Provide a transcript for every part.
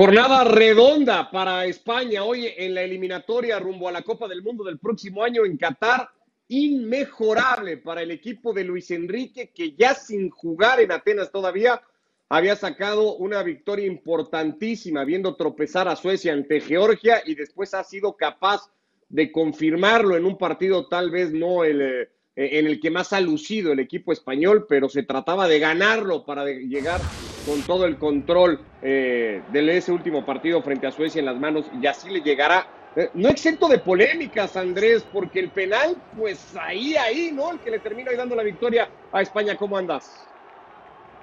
Jornada redonda para España hoy en la eliminatoria rumbo a la Copa del Mundo del próximo año en Qatar. Inmejorable para el equipo de Luis Enrique, que ya sin jugar en Atenas todavía había sacado una victoria importantísima, viendo tropezar a Suecia ante Georgia y después ha sido capaz de confirmarlo en un partido tal vez no el, eh, en el que más ha lucido el equipo español, pero se trataba de ganarlo para llegar con todo el control eh, de ese último partido frente a Suecia en las manos y así le llegará. Eh, no exento de polémicas, Andrés, porque el penal, pues ahí, ahí, ¿no? El que le termina dando la victoria a España. ¿Cómo andas?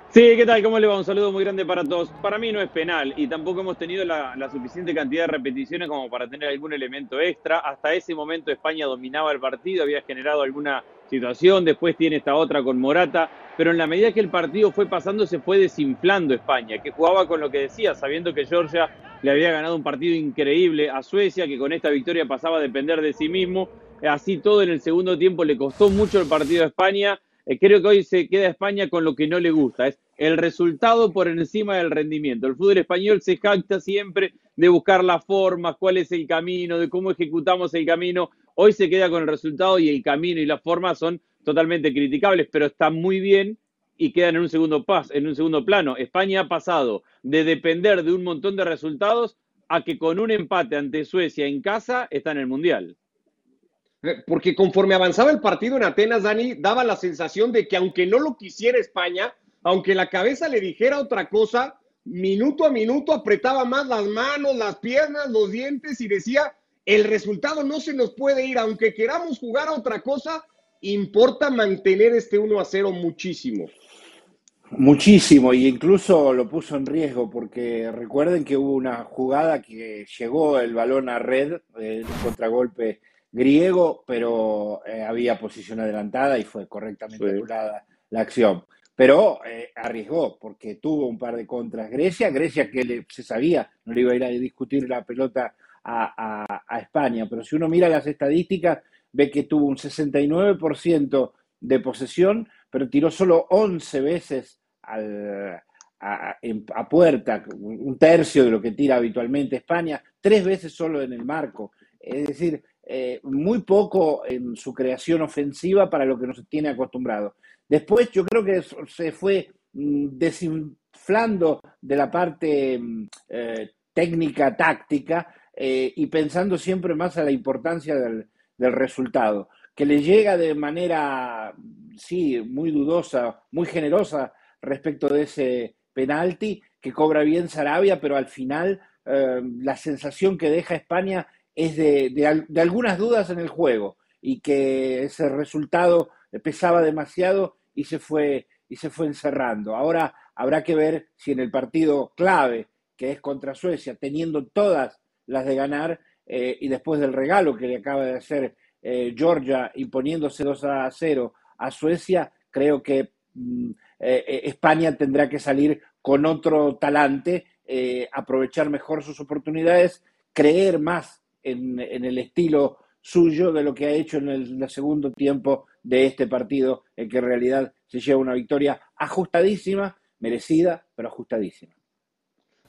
Sí, ¿qué tal? ¿Cómo le va? Un saludo muy grande para todos. Para mí no es penal y tampoco hemos tenido la, suficiente cantidad de repeticiones como para tener algún elemento extra. Hasta ese momento España dominaba el partido, había generado alguna situación, después tiene esta otra con Morata, pero en la medida que el partido fue pasando se fue desinflando España, que jugaba con lo que decía, sabiendo que Georgia le había ganado un partido increíble a Suecia, que con esta victoria pasaba a depender de sí mismo. Así todo en el segundo tiempo le costó mucho el partido a España creo que hoy se queda España con lo que no le gusta, es el resultado por encima del rendimiento. El fútbol español se jacta siempre de buscar las formas, cuál es el camino, de cómo ejecutamos el camino. Hoy se queda con el resultado y el camino y las formas son totalmente criticables, pero están muy bien y quedan en un segundo pas, en un segundo plano. España ha pasado de depender de un montón de resultados a que con un empate ante Suecia en casa está en el Mundial. Porque conforme avanzaba el partido en Atenas, Dani, daba la sensación de que aunque no lo quisiera España, aunque la cabeza le dijera otra cosa, minuto a minuto apretaba más las manos, las piernas, los dientes y decía, el resultado no se nos puede ir, aunque queramos jugar a otra cosa, importa mantener este 1 a 0 muchísimo. Muchísimo, y incluso lo puso en riesgo, porque recuerden que hubo una jugada que llegó el balón a red, el contragolpe griego, pero eh, había posición adelantada y fue correctamente anulada la acción. Pero eh, arriesgó porque tuvo un par de contras. Grecia, Grecia que se sabía, no le iba a ir a discutir la pelota a, España, pero si uno mira las estadísticas, ve que tuvo un 69% de posesión, pero tiró solo 11 veces a, a, puerta, un tercio de lo que tira habitualmente España, tres veces solo en el marco. Es decir, eh, muy poco en su creación ofensiva para lo que nos tiene acostumbrado. Después yo creo que se fue mm, desinflando de la parte mm, eh, técnica, táctica, eh, y pensando siempre más a la importancia del, del, resultado, que le llega de manera, sí, muy dudosa, muy generosa respecto de ese penalti que cobra bien Sarabia, pero al final la sensación que deja España es de, algunas dudas en el juego y que ese resultado pesaba demasiado y se fue y se fue encerrando. Ahora habrá que ver si en el partido clave, que es contra Suecia, teniendo todas las de ganar, eh, y después del regalo que le acaba de hacer eh, Georgia imponiéndose 2 a 0 a Suecia, creo que mm, eh, España tendrá que salir con otro talante, aprovechar mejor sus oportunidades, creer más en, el estilo suyo de lo que ha hecho en el, segundo tiempo de este partido, en que en realidad se lleva una victoria ajustadísima, merecida, pero ajustadísima.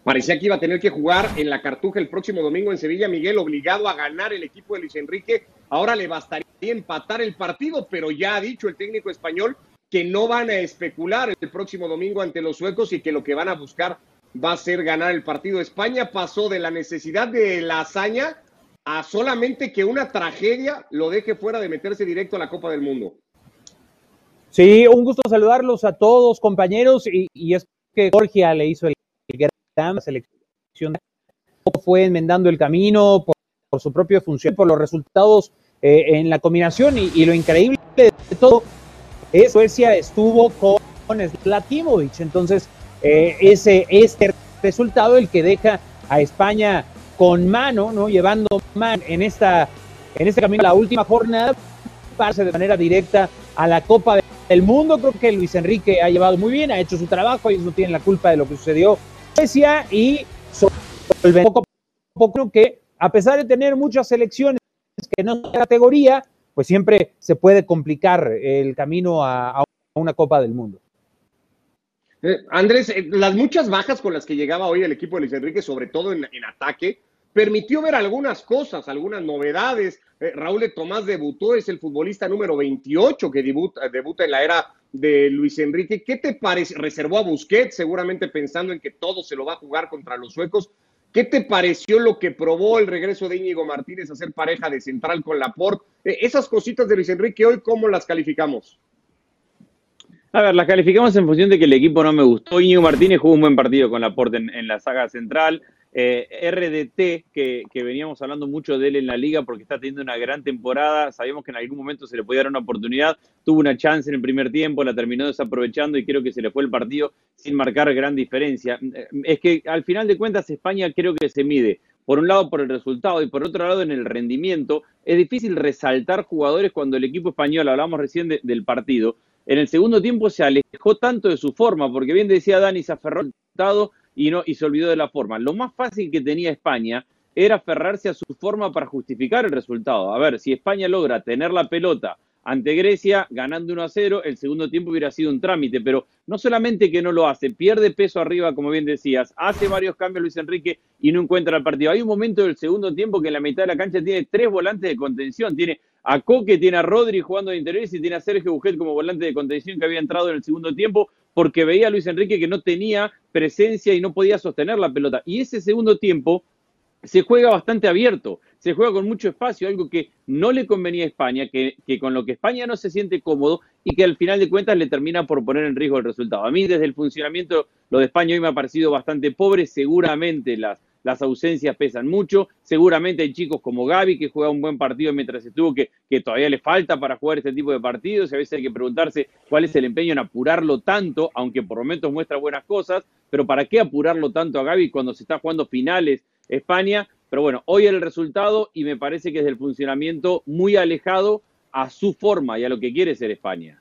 Parecía que iba a tener que jugar en la Cartuja el próximo domingo en Sevilla, Miguel, obligado a ganar el equipo de Luis Enrique. Ahora le bastaría empatar el partido, pero ya ha dicho el técnico español que no van a especular el próximo domingo ante los suecos y que lo que van a buscar va a ser ganar el partido. España pasó de la necesidad de la hazaña a solamente que una tragedia lo deje fuera de meterse directo a la Copa del Mundo. Sí, un gusto saludarlos a todos, compañeros, y, es que Georgia le hizo el, gran selección, fue enmendando el camino por, su propia función, por los resultados eh, en la combinación, y, lo increíble de todo es Suecia estuvo con Slatimovic, entonces eh, ese este resultado el que deja a España con mano, ¿no? Llevando mano en esta en este camino la última jornada pase de manera directa a la Copa del Mundo. Creo que Luis Enrique ha llevado muy bien, ha hecho su trabajo, ellos no tienen la culpa de lo que sucedió en Suecia y poco a poco que a pesar de tener muchas selecciones que no son categoría, pues siempre se puede complicar el camino a, una Copa del Mundo. Eh, Andrés, eh, las muchas bajas con las que llegaba hoy el equipo de Luis Enrique, sobre todo en ataque, permitió ver algunas cosas, algunas novedades. Eh, Raúl de Tomás debutó, es el futbolista número 28 que debuta, debuta en la era de Luis Enrique. ¿Qué te parece? Reservó a Busquets, seguramente pensando en que todo se lo va a jugar contra los suecos. ¿Qué te pareció lo que probó el regreso de Íñigo Martínez a ser pareja de central con Laporte? Eh, esas cositas de Luis Enrique hoy, ¿cómo las calificamos? A ver, las calificamos en función de que el equipo no me gustó. Íñigo Martínez jugó un buen partido con Laporte en la saga central. Eh, RDT, que, veníamos hablando mucho de él en la liga porque está teniendo una gran temporada, sabíamos que en algún momento se le podía dar una oportunidad, tuvo una chance en el primer tiempo, la terminó desaprovechando y creo que se le fue el partido sin marcar gran diferencia. Eh, es que al final de cuentas España creo que se mide, por un lado por el resultado y por otro lado en el rendimiento. Es difícil resaltar jugadores cuando el equipo español, hablamos recién de, del partido, en el segundo tiempo se alejó tanto de su forma, porque bien decía Dani, se aferró resultado y, no, y se olvidó de la forma. Lo más fácil que tenía España era aferrarse a su forma para justificar el resultado. A ver, si España logra tener la pelota ante Grecia ganando 1 a 0, el segundo tiempo hubiera sido un trámite, pero no solamente que no lo hace, pierde peso arriba, como bien decías, hace varios cambios Luis Enrique y no encuentra el partido. Hay un momento del segundo tiempo que en la mitad de la cancha tiene tres volantes de contención, tiene a Coque, tiene a Rodri jugando de interiores y tiene a Sergio Bujet como volante de contención que había entrado en el segundo tiempo porque veía a Luis Enrique que no tenía presencia y no podía sostener la pelota. Y ese segundo tiempo se juega bastante abierto, se juega con mucho espacio, algo que no le convenía a España, que, con lo que España no se siente cómodo y que al final de cuentas le termina por poner en riesgo el resultado. A mí desde el funcionamiento lo de España hoy me ha parecido bastante pobre, seguramente las, las ausencias pesan mucho. Seguramente hay chicos como Gaby que juega un buen partido mientras estuvo, que, todavía le falta para jugar este tipo de partidos. Y a veces hay que preguntarse cuál es el empeño en apurarlo tanto, aunque por momentos muestra buenas cosas. Pero ¿para qué apurarlo tanto a Gaby cuando se está jugando finales España? Pero bueno, hoy el resultado y me parece que es del funcionamiento muy alejado a su forma y a lo que quiere ser España.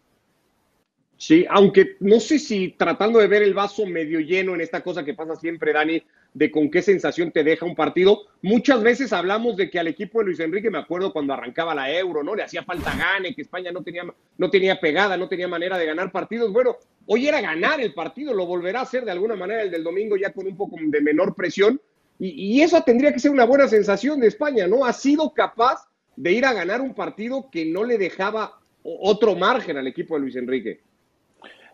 Sí, aunque no sé si tratando de ver el vaso medio lleno en esta cosa que pasa siempre, Dani, de con qué sensación te deja un partido. Muchas veces hablamos de que al equipo de Luis Enrique, me acuerdo cuando arrancaba la Euro, ¿no? Le hacía falta gane, que España no tenía, no tenía pegada, no tenía manera de ganar partidos. Bueno, hoy era ganar el partido, lo volverá a hacer de alguna manera el del domingo ya con un poco de menor presión. Y, y esa tendría que ser una buena sensación de España, ¿no? Ha sido capaz de ir a ganar un partido que no le dejaba otro margen al equipo de Luis Enrique.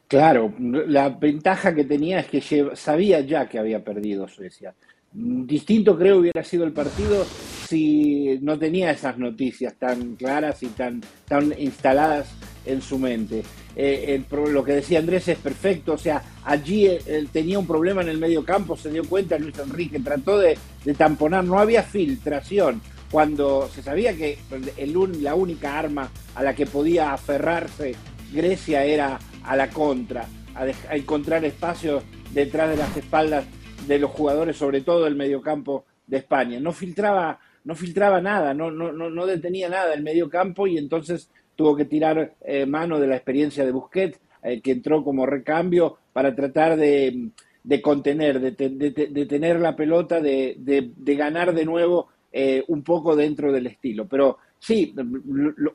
Claro, la ventaja que tenía es que sabía ya que había perdido Suecia. Distinto creo hubiera sido el partido si no tenía esas noticias tan claras y tan, tan instaladas en su mente. Eh, lo que decía Andrés es perfecto, o sea, allí él, él tenía un problema en el medio campo, se dio cuenta Luis Enrique, trató de, de tamponar, no había filtración, cuando se sabía que el, la única arma a la que podía aferrarse Grecia era a la contra, a, encontrar espacios detrás de las espaldas de los jugadores, sobre todo el mediocampo de España. No filtraba, no filtraba nada, no, no, no detenía nada el mediocampo y entonces tuvo que tirar eh, mano de la experiencia de Busquets, eh, que entró como recambio para tratar de, de contener, de, de, tener la pelota, de, ganar de nuevo eh, un poco dentro del estilo. Pero sí,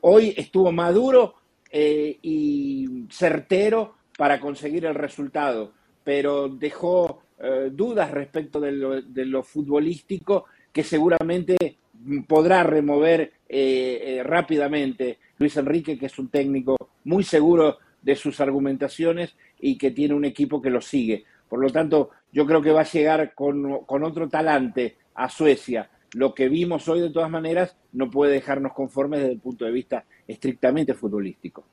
hoy estuvo maduro eh, y certero para conseguir el resultado, pero dejó eh, dudas respecto de lo, futbolístico que seguramente podrá remover eh, rápidamente Luis Enrique, que es un técnico muy seguro de sus argumentaciones y que tiene un equipo que lo sigue. Por lo tanto, yo creo que va a llegar con, con otro talante a Suecia. Lo que vimos hoy, de todas maneras, no puede dejarnos conformes desde el punto de vista estrictamente futbolístico.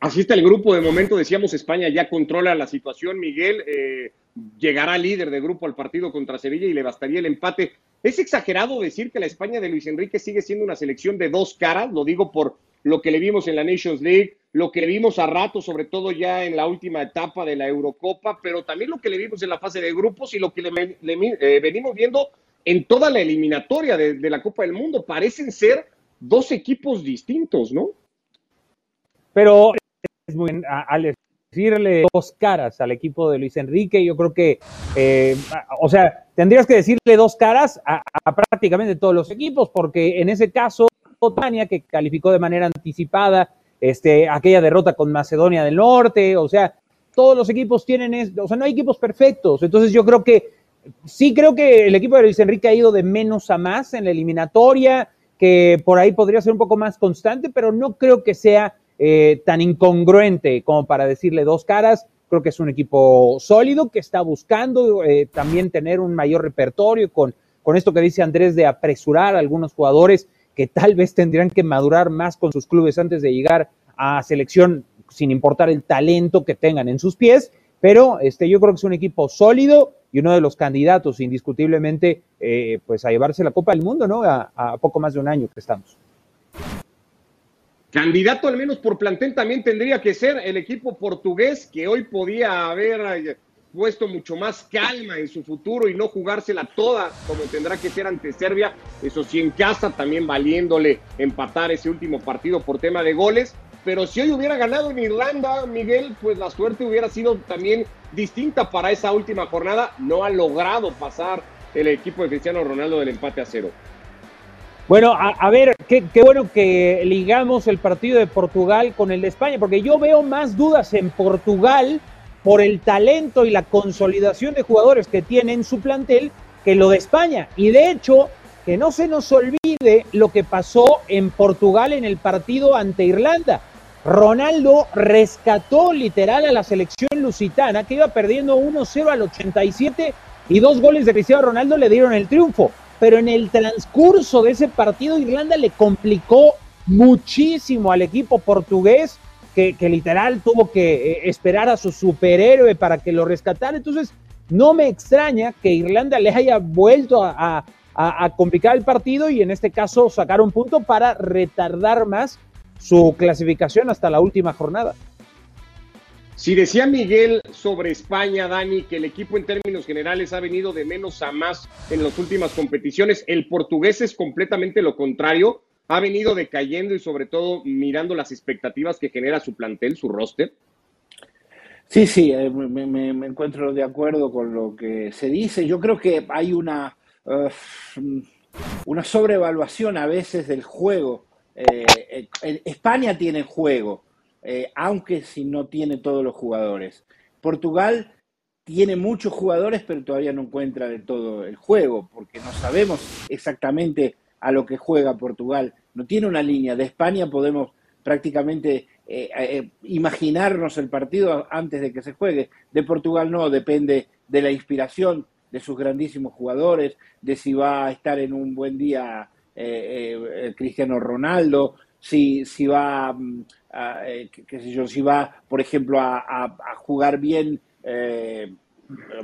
Así está el grupo. De momento decíamos España ya controla la situación. Miguel eh, llegará líder de grupo al partido contra Sevilla y le bastaría el empate. Es exagerado decir que la España de Luis Enrique sigue siendo una selección de dos caras. Lo digo por lo que le vimos en la Nations League, lo que le vimos a rato, sobre todo ya en la última etapa de la Eurocopa, pero también lo que le vimos en la fase de grupos y lo que le, eh, venimos viendo en toda la eliminatoria de, la Copa del Mundo. Parecen ser dos equipos distintos, ¿no? Pero es muy al decirle dos caras al equipo de Luis Enrique, yo creo que, eh, o sea, tendrías que decirle dos caras a, a, prácticamente todos los equipos, porque en ese caso, Tania, que calificó de manera anticipada este, aquella derrota con Macedonia del Norte, o sea, todos los equipos tienen, o sea, no hay equipos perfectos. Entonces yo creo que, sí creo que el equipo de Luis Enrique ha ido de menos a más en la eliminatoria, que por ahí podría ser un poco más constante, pero no creo que sea eh, tan incongruente como para decirle dos caras. Creo que es un equipo sólido que está buscando eh, también tener un mayor repertorio con, con esto que dice Andrés de apresurar a algunos jugadores que tal vez tendrían que madurar más con sus clubes antes de llegar a selección sin importar el talento que tengan en sus pies, pero este, yo creo que es un equipo sólido y uno de los candidatos indiscutiblemente eh, pues a llevarse la Copa del Mundo, ¿no? A, a, poco más de un año que estamos. Candidato al menos por plantel también tendría que ser el equipo portugués que hoy podía haber eh, puesto mucho más calma en su futuro y no jugársela toda como tendrá que ser ante Serbia, eso sí en casa también valiéndole empatar ese último partido por tema de goles, pero si hoy hubiera ganado en Irlanda, Miguel, pues la suerte hubiera sido también distinta para esa última jornada, no ha logrado pasar el equipo de Cristiano Ronaldo del empate a cero. Bueno, a, ver, qué, qué, bueno que ligamos el partido de Portugal con el de España, porque yo veo más dudas en Portugal por el talento y la consolidación de jugadores que tiene en su plantel que lo de España. Y de hecho, que no se nos olvide lo que pasó en Portugal en el partido ante Irlanda. Ronaldo rescató literal a la selección lusitana que iba perdiendo 1-0 al 87 y dos goles de Cristiano Ronaldo le dieron el triunfo. Pero en el transcurso de ese partido Irlanda le complicó muchísimo al equipo portugués que, literal tuvo que eh, esperar a su superhéroe para que lo rescatara. Entonces, no me extraña que Irlanda le haya vuelto a, complicar el partido y en este caso sacar un punto para retardar más su clasificación hasta la última jornada. Si decía Miguel sobre España, Dani, que el equipo en términos generales ha venido de menos a más en las últimas competiciones, el portugués es completamente lo contrario ha venido decayendo y sobre todo mirando las expectativas que genera su plantel, su roster? Sí, sí, eh, me, encuentro de acuerdo con lo que se dice. Yo creo que hay una, uh, una sobrevaluación a veces del juego. Eh, España tiene juego, eh, aunque si no tiene todos los jugadores. Portugal tiene muchos jugadores, pero todavía no encuentra de todo el juego, porque no sabemos exactamente a lo que juega Portugal. No tiene una línea. De España podemos prácticamente eh, eh, imaginarnos el partido antes de que se juegue. De Portugal no, depende de la inspiración de sus grandísimos jugadores, de si va a estar en un buen día eh, Cristiano Ronaldo, si, si va, mm, a, qué sé yo, si va, por ejemplo, a, jugar bien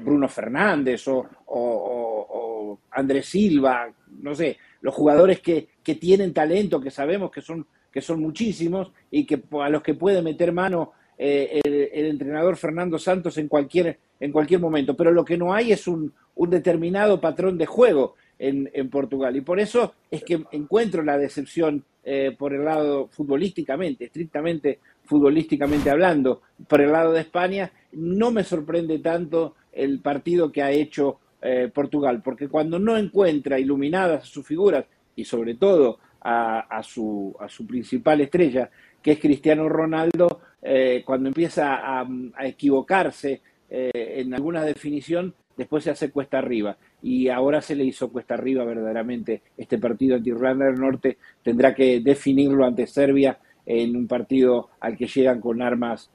Bruno Fernández o, o Andrés Silva, no sé, los jugadores que, que, tienen talento, que sabemos que son, que son muchísimos y que a los que puede meter mano eh, el, entrenador Fernando Santos en cualquier, en cualquier momento. Pero lo que no hay es un determinado patrón de juego en, Portugal. Y por eso es que encuentro la decepción eh, por el lado futbolísticamente, estrictamente futbolísticamente hablando, por el lado de España. No me sorprende tanto el partido que ha hecho eh, Portugal, porque cuando no encuentra iluminadas sus figuras y sobre todo a, su, a su principal estrella, que es Cristiano Ronaldo, eh, cuando empieza a, equivocarse eh, en alguna definición, después se hace cuesta arriba. Y ahora se le hizo cuesta arriba verdaderamente este partido ante Irlanda del Norte. Tendrá que definirlo ante Serbia en un partido al que llegan con armas,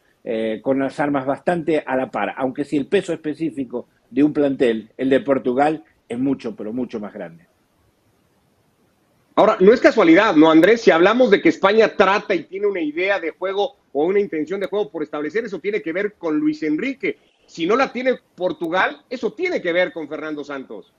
con las armas bastante a la par. Aunque si el peso específico de un plantel, el de Portugal, es mucho, pero mucho más grande. Ahora, no es casualidad, ¿no, Andrés? Si hablamos de que España trata y tiene una idea de juego o una intención de juego por establecer, eso tiene que ver con Luis Enrique. Si no la tiene Portugal, eso tiene que ver con Fernando Santos.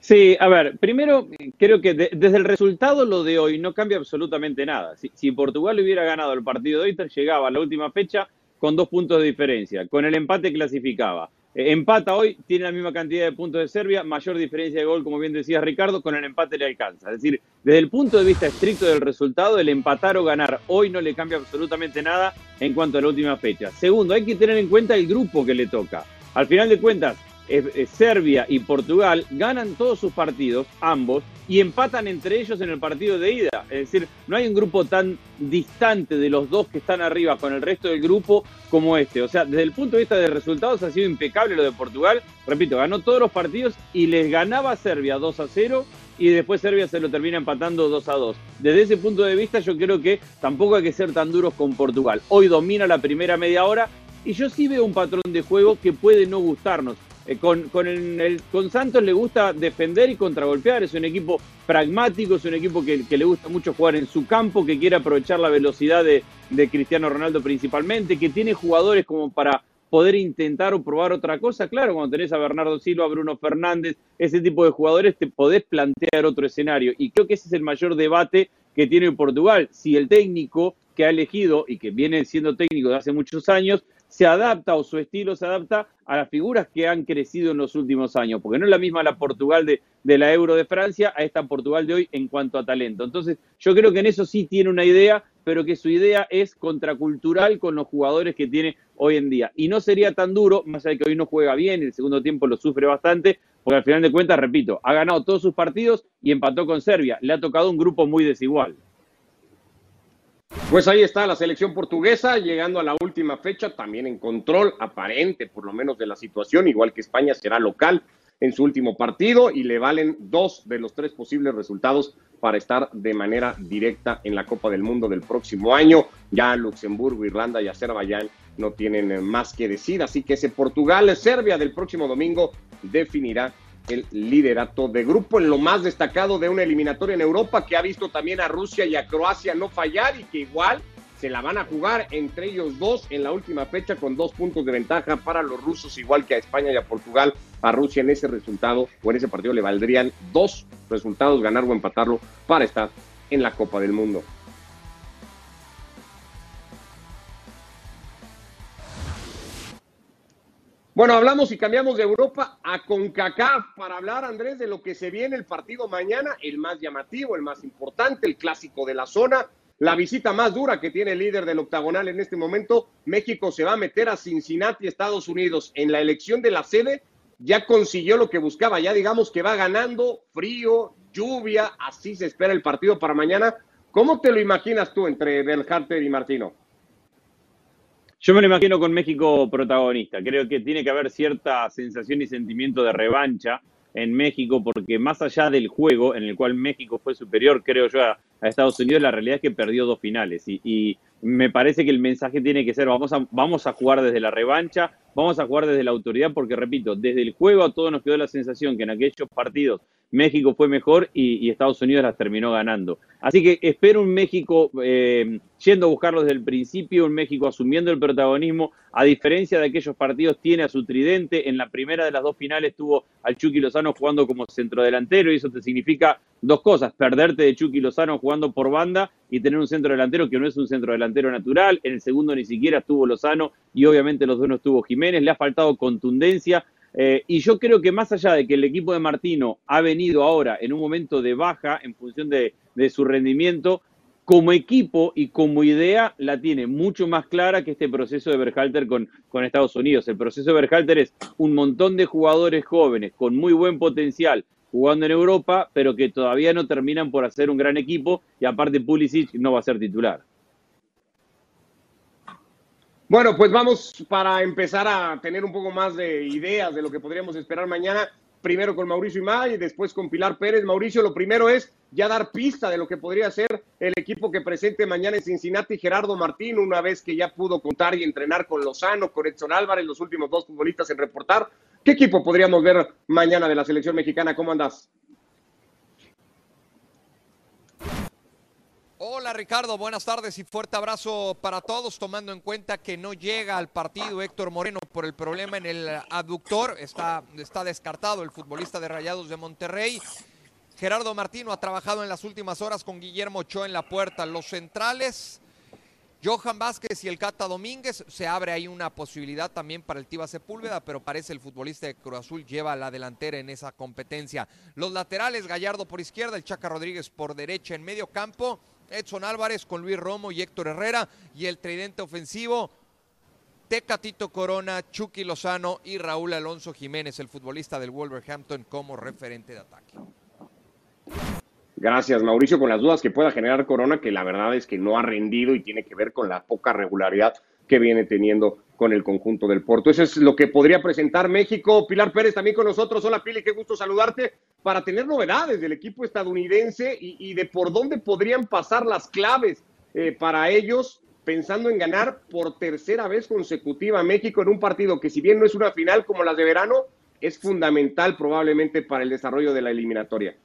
Sí, a ver, primero creo que desde el resultado lo de hoy no cambia absolutamente nada. Si, si, Portugal hubiera ganado el partido de hoy, llegaba a la última fecha con dos puntos de diferencia. Con el empate clasificaba. Empata hoy, tiene la misma cantidad de puntos de Serbia, mayor diferencia de gol, como bien decía Ricardo, con el empate le alcanza. Es decir, desde el punto de vista estricto del resultado, el empatar o ganar hoy no le cambia absolutamente nada en cuanto a la última fecha. Segundo, hay que tener en cuenta el grupo que le toca. Al final de cuentas, Serbia y Portugal ganan todos sus partidos, ambos, y empatan entre ellos en el partido de ida. Es decir, no hay un grupo tan distante de los dos que están arriba con el resto del grupo como este. O sea, desde el punto de vista de resultados ha sido impecable lo de Portugal. Repito, ganó todos los partidos y les ganaba Serbia 2 a 0 y después Serbia se lo termina empatando 2 a 2. Desde ese punto de vista yo creo que tampoco hay que ser tan duros con Portugal. Hoy domina la primera media hora y yo sí veo un patrón de juego que puede no gustarnos. Eh, con, con, el, con Santos le gusta defender y contragolpear, es un equipo pragmático, es un equipo que, le gusta mucho jugar en su campo, que quiere aprovechar la velocidad de, de Cristiano Ronaldo principalmente, que tiene jugadores como para poder intentar o probar otra cosa. Claro, cuando tenés a Bernardo Silva, a Bruno Fernández, ese tipo de jugadores, te podés plantear otro escenario. Y creo que ese es el mayor debate que tiene Portugal. Si el técnico que ha elegido y que viene siendo técnico de hace muchos años, se adapta o su estilo se adapta a las figuras que han crecido en los últimos años, porque no es la misma la Portugal de, de, la Euro de Francia a esta Portugal de hoy en cuanto a talento. Entonces, yo creo que en eso sí tiene una idea, pero que su idea es contracultural con los jugadores que tiene hoy en día. Y no sería tan duro, más allá de que hoy no juega bien, el segundo tiempo lo sufre bastante, porque al final de cuentas, repito, ha ganado todos sus partidos y empató con Serbia. Le ha tocado un grupo muy desigual. Pues ahí está la selección portuguesa llegando a la última fecha, también en control aparente por lo menos de la situación, igual que España será local en su último partido y le valen dos de los tres posibles resultados para estar de manera directa en la Copa del Mundo del próximo año. Ya Luxemburgo, Irlanda y Azerbaiyán no tienen más que decir, así que ese Portugal-Serbia del próximo domingo definirá el liderato de grupo en lo más destacado de una eliminatoria en Europa que ha visto también a Rusia y a Croacia no fallar y que igual se la van a jugar entre ellos dos en la última fecha con dos puntos de ventaja para los rusos, igual que a España y a Portugal. A Rusia en ese resultado o en ese partido le valdrían dos resultados, ganar o empatarlo para estar en la Copa del Mundo. Bueno, hablamos y cambiamos de Europa a CONCACAF para hablar, Andrés, de lo que se viene el partido mañana, el más llamativo, el más importante, el clásico de la zona, la visita más dura que tiene el líder del octagonal en este momento. México se va a meter a Cincinnati, Estados Unidos, en la elección de la sede. Ya consiguió lo que buscaba, ya digamos que va ganando, frío, lluvia, así se espera el partido para mañana. ¿Cómo te lo imaginas tú entre Belharter y Martino? Yo me lo imagino con México protagonista. Creo que tiene que haber cierta sensación y sentimiento de revancha en México, porque más allá del juego en el cual México fue superior, creo yo, a, Estados Unidos, la realidad es que perdió dos finales. Y, me parece que el mensaje tiene que ser, vamos a, vamos a jugar desde la revancha, vamos a jugar desde la autoridad, porque repito, desde el juego a todos nos quedó la sensación que en aquellos partidos México fue mejor y, Estados Unidos las terminó ganando. Así que espero un México eh, yendo a buscarlo desde el principio, un México asumiendo el protagonismo, a diferencia de aquellos partidos, tiene a su tridente. En la primera de las dos finales tuvo al Chucky Lozano jugando como centrodelantero y eso te significa dos cosas, perderte de Chucky Lozano jugando por banda y tener un centro delantero que no es un centro delantero natural. En el segundo ni siquiera estuvo Lozano y obviamente los dos no estuvo Jiménez. Le ha faltado contundencia eh, y yo creo que más allá de que el equipo de Martino ha venido ahora en un momento de baja en función de, su rendimiento, como equipo y como idea la tiene mucho más clara que este proceso de Berhalter con, con Estados Unidos. El proceso de Berhalter es un montón de jugadores jóvenes con muy buen potencial jugando en Europa, pero que todavía no terminan por hacer un gran equipo y aparte Pulisic no va a ser titular. Bueno, pues vamos para empezar a tener un poco más de ideas de lo que podríamos esperar mañana. Primero con Mauricio Imay y después con Pilar Pérez. Mauricio, lo primero es ya dar pista de lo que podría ser el equipo que presente mañana en Cincinnati Gerardo Martín, una vez que ya pudo contar y entrenar con Lozano, con Edson Álvarez, los últimos dos futbolistas en reportar. ¿Qué equipo podríamos ver mañana de la selección mexicana? ¿Cómo andas? Hola Ricardo, buenas tardes y fuerte abrazo para todos, tomando en cuenta que no llega al partido Héctor Moreno por el problema en el aductor, está, está descartado el futbolista de Rayados de Monterrey. Gerardo Martino ha trabajado en las últimas horas con Guillermo Ochoa en la puerta. Los centrales, Johan Vázquez y el Cata Domínguez, se abre ahí una posibilidad también para el Tiva Sepúlveda, pero parece el futbolista de Cruz Azul lleva la delantera en esa competencia. Los laterales, Gallardo por izquierda, el Chaca Rodríguez por derecha en medio campo Edson Álvarez con Luis Romo y Héctor Herrera y el tridente ofensivo Tecatito Corona, Chucky Lozano y Raúl Alonso Jiménez, el futbolista del Wolverhampton, como referente de ataque. Gracias, Mauricio, con las dudas que pueda generar Corona, que la verdad es que no ha rendido y tiene que ver con la poca regularidad que viene teniendo con el conjunto del Porto. Eso es lo que podría presentar México. Pilar Pérez también con nosotros. Hola, Pili, qué gusto saludarte para tener novedades del equipo estadounidense y, de por dónde podrían pasar las claves eh, para ellos, pensando en ganar por tercera vez consecutiva México en un partido que si bien no es una final como las de verano, es fundamental probablemente para el desarrollo de la eliminatoria.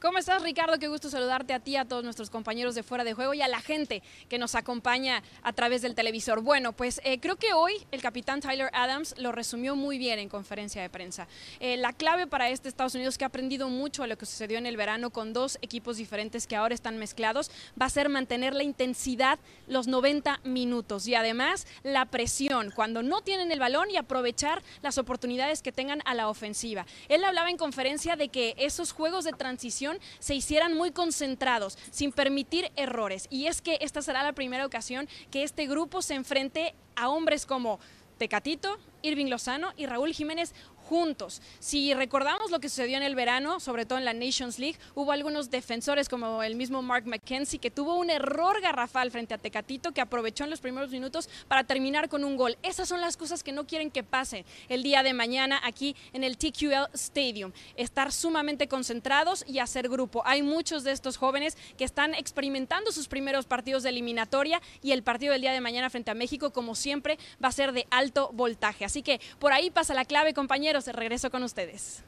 ¿Cómo estás, Ricardo? Qué gusto saludarte a ti, a todos nuestros compañeros de fuera de juego y a la gente que nos acompaña a través del televisor. Bueno, pues eh, creo que hoy el capitán Tyler Adams lo resumió muy bien en conferencia de prensa. Eh, la clave para este Estados Unidos, que ha aprendido mucho de lo que sucedió en el verano con dos equipos diferentes que ahora están mezclados, va a ser mantener la intensidad los 90 minutos y además la presión cuando no tienen el balón y aprovechar las oportunidades que tengan a la ofensiva. Él hablaba en conferencia de que esos juegos de transición se hicieran muy concentrados, sin permitir errores. Y es que esta será la primera ocasión que este grupo se enfrente a hombres como Tecatito, Irving Lozano y Raúl Jiménez juntos. Si recordamos lo que sucedió en el verano, sobre todo en la Nations League, hubo algunos defensores como el mismo Mark McKenzie que tuvo un error garrafal frente a Tecatito que aprovechó en los primeros minutos para terminar con un gol. Esas son las cosas que no quieren que pase el día de mañana aquí en el TQL Stadium. Estar sumamente concentrados y hacer grupo. Hay muchos de estos jóvenes que están experimentando sus primeros partidos de eliminatoria y el partido del día de mañana frente a México, como siempre, va a ser de alto voltaje. Así que por ahí pasa la clave, compañeros regreso con ustedes.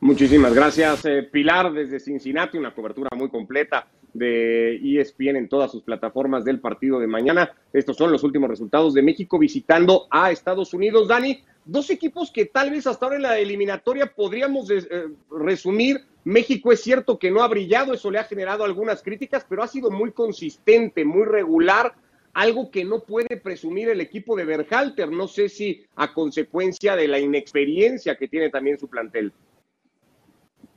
Muchísimas gracias, eh, Pilar, desde Cincinnati, una cobertura muy completa de ESPN en todas sus plataformas del partido de mañana. Estos son los últimos resultados de México visitando a Estados Unidos. Dani, dos equipos que tal vez hasta ahora en la eliminatoria podríamos eh, resumir. México es cierto que no ha brillado, eso le ha generado algunas críticas, pero ha sido muy consistente, muy regular algo que no puede presumir el equipo de Berhalter. No sé si a consecuencia de la inexperiencia que tiene también su plantel.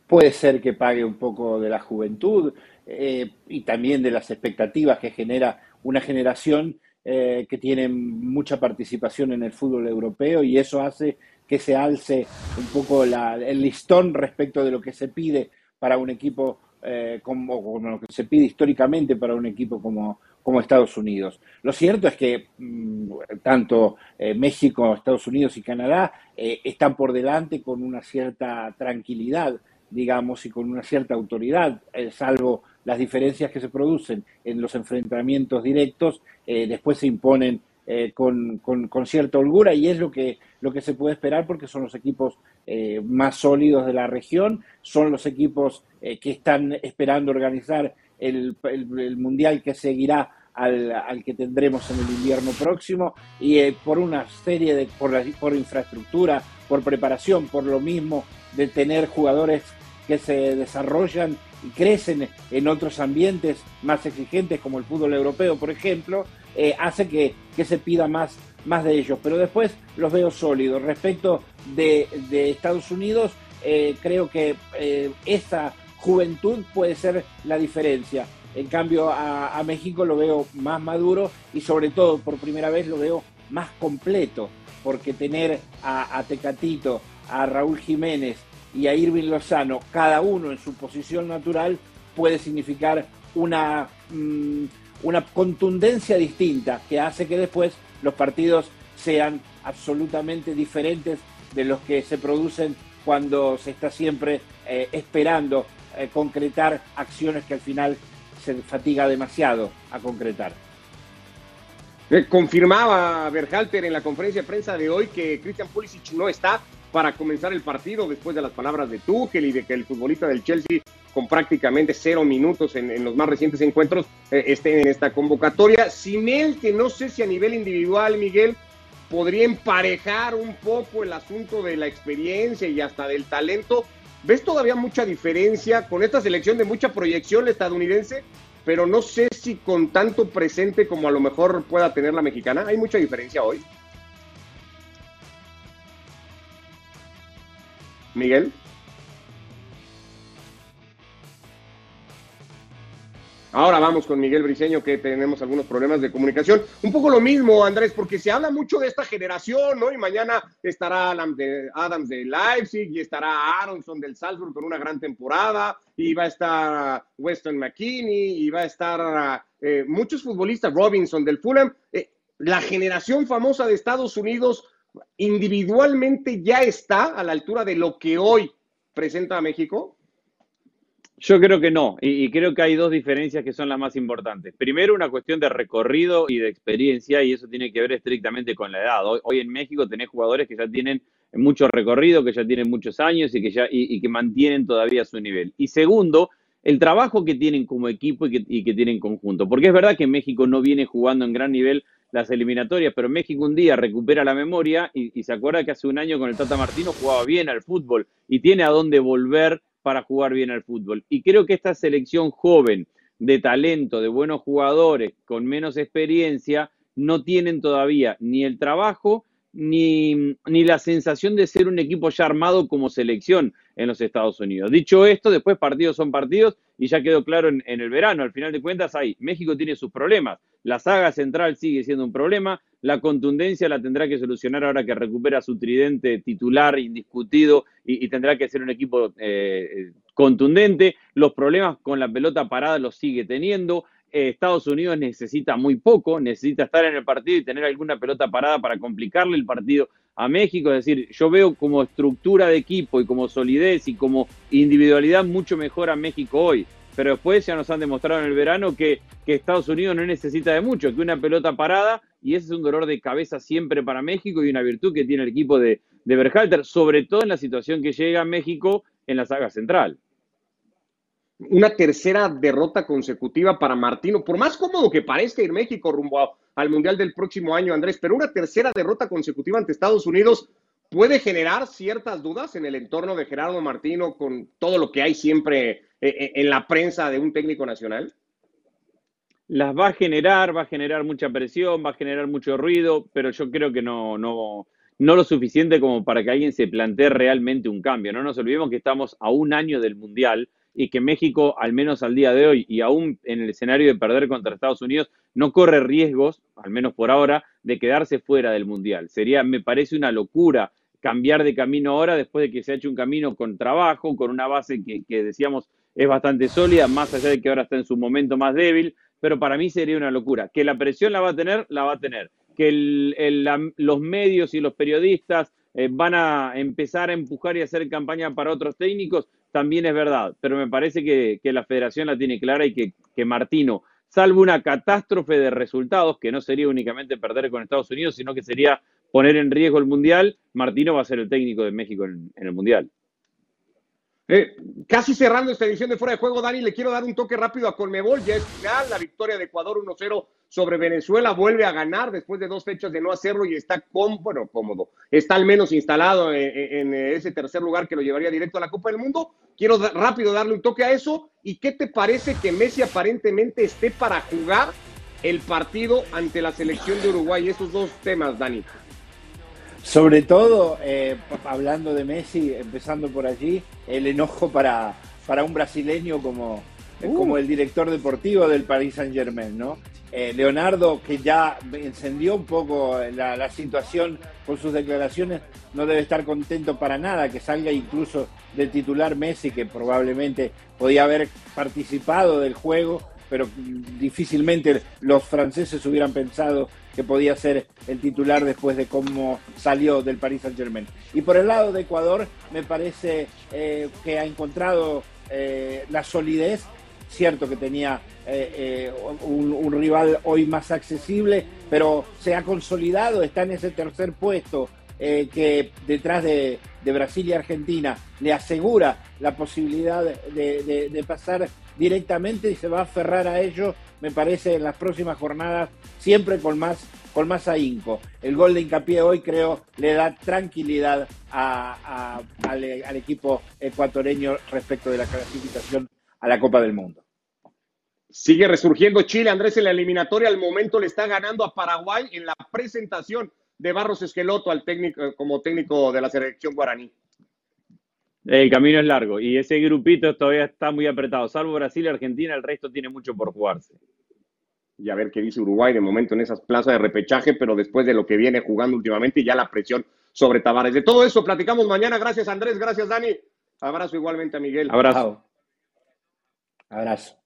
Puede ser que pague un poco de la juventud eh, y también de las expectativas que genera una generación eh, que tiene mucha participación en el fútbol europeo y eso hace que se alce un poco el listón respecto de lo que se pide para un equipo eh, como, lo que se pide históricamente para un equipo como, como Estados Unidos. Lo cierto es que mm, tanto eh, México, Estados Unidos y Canadá eh, están por delante con una cierta tranquilidad, digamos, y con una cierta autoridad, eh, salvo las diferencias que se producen en los enfrentamientos directos, después se imponen con, con, cierta holgura y es lo que, lo que se puede esperar porque son los equipos más sólidos de la región, son los equipos que están esperando organizar el, el, mundial que seguirá al, que tendremos en el invierno próximo y eh, por una serie de, por, por infraestructura, por preparación, por lo mismo de tener jugadores que se desarrollan y crecen en otros ambientes más exigentes como el fútbol europeo, por ejemplo, eh, hace que, que, se pida más, más de ellos. Pero después los veo sólidos. Respecto de, de Estados Unidos, eh, creo que esa juventud puede ser la diferencia. En cambio, a, México lo veo más maduro y sobre todo, por primera vez, lo veo más completo, porque tener a, Tecatito, a Raúl Jiménez y a Irving Lozano, cada uno en su posición natural, puede significar una, mm, una contundencia distinta que hace que después los partidos sean absolutamente diferentes de los que se producen cuando se está siempre eh, esperando eh, concretar acciones que al final se fatiga demasiado a concretar. Eh, confirmaba Berhalter en la conferencia de prensa de hoy que Christian Pulisic no está para comenzar el partido después de las palabras de Tuchel y de que el futbolista del Chelsea con prácticamente cero minutos en, los más recientes encuentros eh, esté en esta convocatoria. Sin él, que no sé si a nivel individual, Miguel, podría emparejar un poco el asunto de la experiencia y hasta del talento, ¿Ves todavía mucha diferencia con esta selección de mucha proyección estadounidense? Pero no sé si con tanto presente como a lo mejor pueda tener la mexicana. ¿Hay mucha diferencia hoy? Miguel. Ahora vamos con Miguel Briseño, que tenemos algunos problemas de comunicación. Un poco lo mismo, Andrés, porque se habla mucho de esta generación, ¿no? Y mañana estará Adams de Leipzig y estará Aronson del Salzburg con una gran temporada, y va a estar Weston McKinney, y va a estar eh, muchos futbolistas, Robinson del Fulham. Eh, la generación famosa de Estados Unidos individualmente ya está a la altura de lo que hoy presenta a México. Yo creo que no, y, creo que hay dos diferencias que son las más importantes. Primero, una cuestión de recorrido y de experiencia, y eso tiene que ver estrictamente con la edad. Hoy, en México tenés jugadores que ya tienen mucho recorrido, que ya tienen muchos años y que, ya, y, que mantienen todavía su nivel. Y segundo, el trabajo que tienen como equipo y que, y que tienen conjunto. Porque es verdad que México no viene jugando en gran nivel las eliminatorias, pero México un día recupera la memoria y, se acuerda que hace un año con el Tata Martino jugaba bien al fútbol y tiene a dónde volver para jugar bien al fútbol. Y creo que esta selección joven, de talento, de buenos jugadores, con menos experiencia, no tienen todavía ni el trabajo ni, ni, la sensación de ser un equipo ya armado como selección en los Estados Unidos. Dicho esto, después partidos son partidos y ya quedó claro en, el verano. Al final de cuentas, ahí México tiene sus problemas. La saga central sigue siendo un problema. La contundencia la tendrá que solucionar ahora que recupera su tridente titular indiscutido y, tendrá que ser un equipo eh, contundente. Los problemas con la pelota parada los sigue teniendo. Eh, Estados Unidos necesita muy poco, necesita estar en el partido y tener alguna pelota parada para complicarle el partido a México. Es decir, yo veo como estructura de equipo y como solidez y como individualidad mucho mejor a México hoy. Pero después ya nos han demostrado en el verano que, que Estados Unidos no necesita de mucho, que una pelota parada, y ese es un dolor de cabeza siempre para México y una virtud que tiene el equipo de, de Berhalter, sobre todo en la situación que llega a México en la saga central una tercera derrota consecutiva para Martino, por más cómodo que parezca ir México rumbo al Mundial del próximo año, Andrés, pero una tercera derrota consecutiva ante Estados Unidos puede generar ciertas dudas en el entorno de Gerardo Martino con todo lo que hay siempre eh, eh, en la prensa de un técnico nacional. Las va a generar, va a generar mucha presión, va a generar mucho ruido, pero yo creo que no, no, no lo suficiente como para que alguien se plantee realmente un cambio. No nos olvidemos que estamos a un año del Mundial y que México, al menos al día de hoy, y aún en el escenario de perder contra Estados Unidos, no corre riesgos, al menos por ahora, de quedarse fuera del Mundial. Sería, me parece una locura cambiar de camino ahora después de que se ha hecho un camino con trabajo, con una base que, decíamos es bastante sólida, más allá de que ahora está en su momento más débil, pero para mí sería una locura. Que la presión la va a tener, la va a tener. Que los medios y los periodistas eh, van a empezar a empujar y hacer campaña para otros técnicos, también es verdad, pero me parece que, la federación la tiene clara y que, que, Martino, salvo una catástrofe de resultados, que no sería únicamente perder con Estados Unidos, sino que sería poner en riesgo el Mundial, Martino va a ser el técnico de México en, el Mundial. Eh, casi cerrando esta edición de Fuera de Juego, Dani, le quiero dar un toque rápido a Colmebol. Ya es final, la victoria de Ecuador 1-0 sobre Venezuela, vuelve a ganar después de dos fechas de no hacerlo y está con, bueno, cómodo. Está al menos instalado en, ese tercer lugar que lo llevaría directo a la Copa del Mundo. Quiero rápido darle un toque a eso. ¿Y qué te parece que Messi aparentemente esté para jugar el partido ante la selección de Uruguay? Esos dos temas, Dani. Sobre todo, eh, hablando de Messi, empezando por allí, el enojo para, para un brasileño como, uh. como el director deportivo del Paris Saint Germain, ¿no? Eh, Leonardo, que ya encendió un poco la, situación con sus declaraciones, no debe estar contento para nada que salga incluso del titular Messi, que probablemente podía haber participado del juego, pero difícilmente los franceses hubieran pensado que podía ser el titular después de cómo salió del Paris Saint Germain. Y por el lado de Ecuador, me parece eh, que ha encontrado eh, la solidez Cierto que tenía eh, un, rival hoy más accesible, pero se ha consolidado, está en ese tercer puesto que detrás de, Brasil y Argentina le asegura la posibilidad de, pasar directamente y se va a aferrar a ello, me parece, en las próximas jornadas, siempre con más, con más ahínco. El gol de hincapié hoy creo le da tranquilidad al, al equipo ecuatoriano respecto de la clasificación a la Copa del Mundo. Sigue resurgiendo Chile, Andrés, en la eliminatoria. Al momento le está ganando a Paraguay en la presentación de Barros Esqueloto al técnico, como técnico de la selección guaraní. El camino es largo y ese grupito todavía está muy apretado. Salvo Brasil y Argentina, el resto tiene mucho por jugarse. Y a ver qué dice Uruguay de momento en esas plazas de repechaje, pero después de lo que viene jugando últimamente y ya la presión sobre Tavares. De todo eso platicamos mañana. Gracias Andrés, gracias Dani. Abrazo igualmente a Miguel. Abrazo. Abrazo.